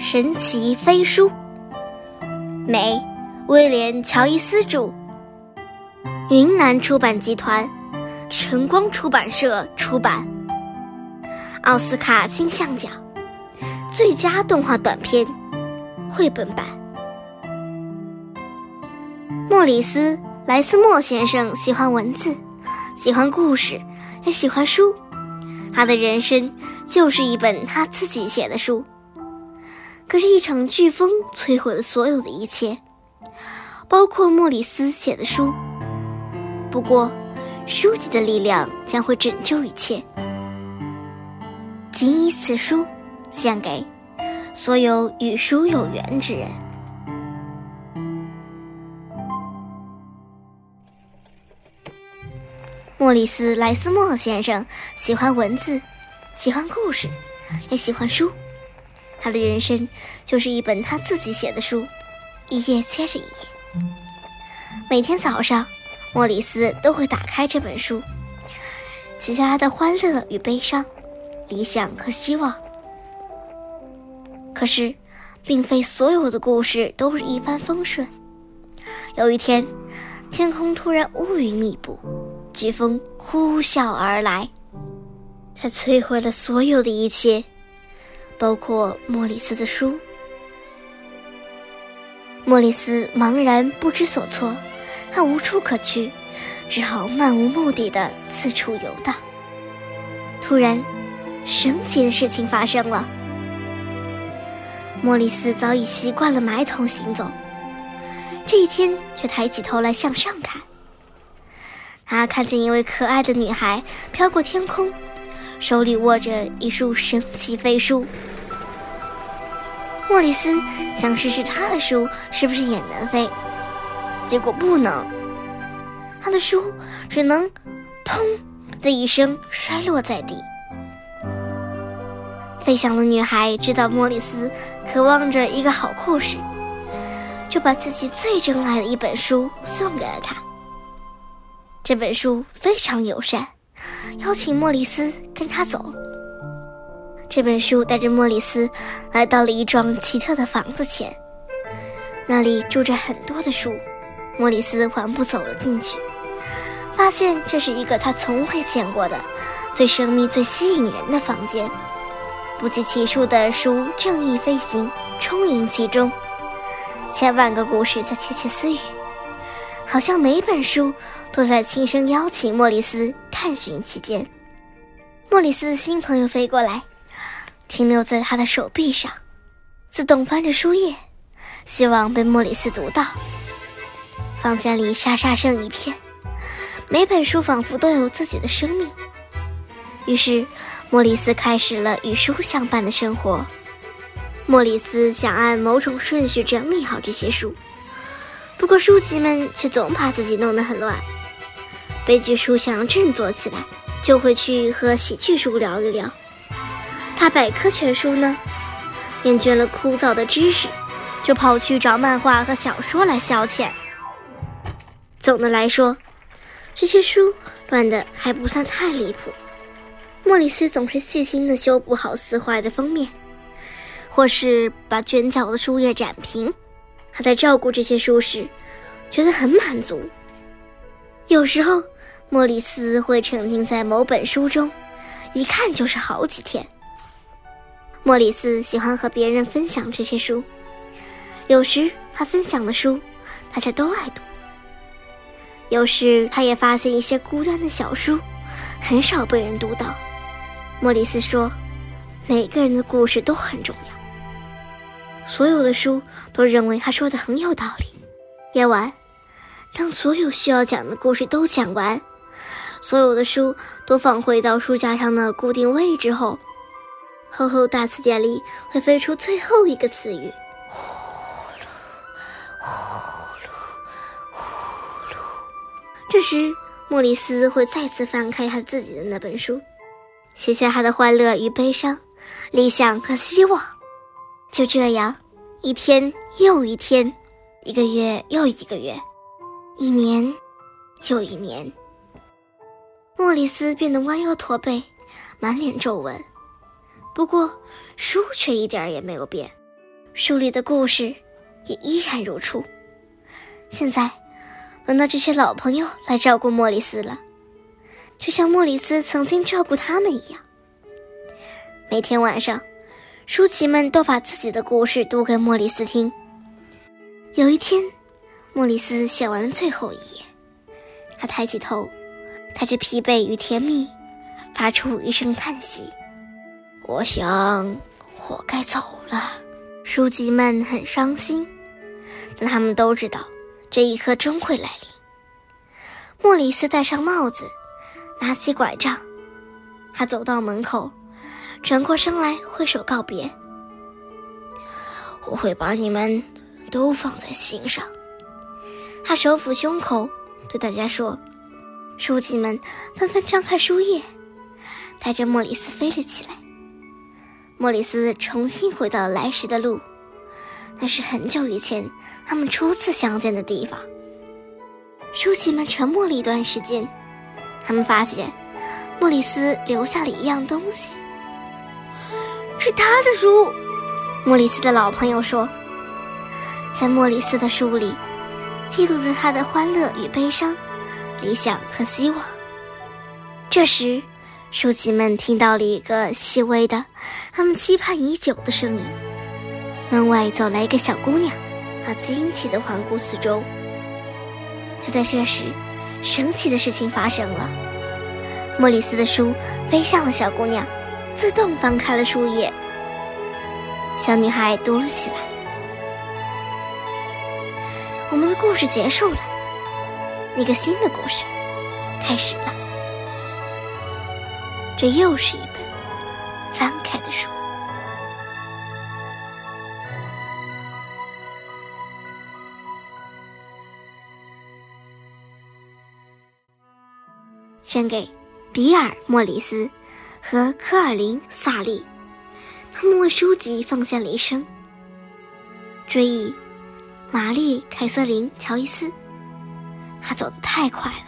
神奇飞书》，美，威廉·乔伊斯著，云南出版集团，晨光出版社出版。奥斯卡金像奖最佳动画短片绘本版。莫里斯·莱斯莫先生喜欢文字，喜欢故事，也喜欢书。他的人生就是一本他自己写的书。可是，一场飓风摧毁了所有的一切，包括莫里斯写的书。不过，书籍的力量将会拯救一切。谨以此书献给所有与书有缘之人。莫里斯·莱斯莫先生喜欢文字，喜欢故事，也喜欢书。他的人生就是一本他自己写的书，一页接着一页。每天早上，莫里斯都会打开这本书，写下他的欢乐与悲伤、理想和希望。可是，并非所有的故事都是一帆风顺。有一天，天空突然乌云密布，飓风呼啸而来，它摧毁了所有的一切。包括莫里斯的书。莫里斯茫然不知所措，他无处可去，只好漫无目的的四处游荡。突然，神奇的事情发生了。莫里斯早已习惯了埋头行走，这一天却抬起头来向上看。他看见一位可爱的女孩飘过天空。手里握着一束神奇飞书，莫里斯想试试他的书是不是也能飞，结果不能，他的书只能“砰”的一声摔落在地。飞翔的女孩知道莫里斯渴望着一个好故事，就把自己最珍爱的一本书送给了他。这本书非常友善。邀请莫里斯跟他走。这本书带着莫里斯来到了一幢奇特的房子前，那里住着很多的书。莫里斯缓步走了进去，发现这是一个他从未见过的、最神秘、最吸引人的房间。不计其数的书正义飞行，充盈其中，千万个故事在窃窃私语。好像每本书都在轻声邀请莫里斯探寻其间。莫里斯的新朋友飞过来，停留在他的手臂上，自动翻着书页，希望被莫里斯读到。房间里沙沙声一片，每本书仿佛都有自己的生命。于是，莫里斯开始了与书相伴的生活。莫里斯想按某种顺序整理好这些书。不过书籍们却总把自己弄得很乱。悲剧书想要振作起来，就会去和喜剧书聊一聊。他百科全书呢，厌倦了枯燥的知识，就跑去找漫画和小说来消遣。总的来说，这些书乱的还不算太离谱。莫里斯总是细心地修补好撕坏的封面，或是把卷角的书页展平。他在照顾这些书时，觉得很满足。有时候，莫里斯会沉浸在某本书中，一看就是好几天。莫里斯喜欢和别人分享这些书，有时他分享的书，大家都爱读。有时他也发现一些孤单的小书，很少被人读到。莫里斯说：“每个人的故事都很重要。”所有的书都认为他说的很有道理。夜晚，当所有需要讲的故事都讲完，所有的书都放回到书架上的固定位置后，厚厚大词典里会飞出最后一个词语：呼噜，呼噜，呼噜。这时，莫里斯会再次翻开他自己的那本书，写下他的欢乐与悲伤、理想和希望。就这样，一天又一天，一个月又一个月，一年又一年。莫里斯变得弯腰驼背，满脸皱纹。不过，书却一点儿也没有变。书里的故事也依然如初。现在，轮到这些老朋友来照顾莫里斯了，就像莫里斯曾经照顾他们一样。每天晚上，书籍们都把自己的故事读给莫里斯听。有一天，莫里斯写完了最后一页，他抬起头，带着疲惫与甜蜜，发出一声叹息：“我想，我该走了。”书籍们很伤心，但他们都知道。这一刻终会来临。莫里斯戴上帽子，拿起拐杖，他走到门口，转过身来挥手告别：“我会把你们都放在心上。”他手抚胸口，对大家说：“书记们纷纷张开书页，带着莫里斯飞了起来。”莫里斯重新回到了来时的路。那是很久以前他们初次相见的地方。书记们沉默了一段时间，他们发现莫里斯留下了一样东西，是他的书。莫里斯的老朋友说，在莫里斯的书里，记录着他的欢乐与悲伤，理想和希望。这时，书籍们听到了一个细微的、他们期盼已久的声音。门外走来一个小姑娘，她惊奇地环顾四周。就在这时，神奇的事情发生了。莫里斯的书飞向了小姑娘，自动翻开了书页。小女孩读了起来。我们的故事结束了，一个新的故事开始了。这又是一本翻开的书。献给比尔·莫里斯和科尔林·萨利，他们为书籍奉献了一生。追忆玛丽·凯瑟琳·乔伊斯，他走得太快了。